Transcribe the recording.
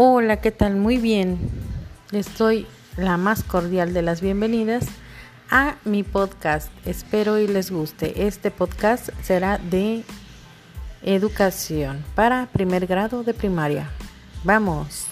Hola, ¿qué tal? Muy bien. Estoy la más cordial de las bienvenidas a mi podcast. Espero y les guste. Este podcast será de educación para primer grado de primaria. Vamos.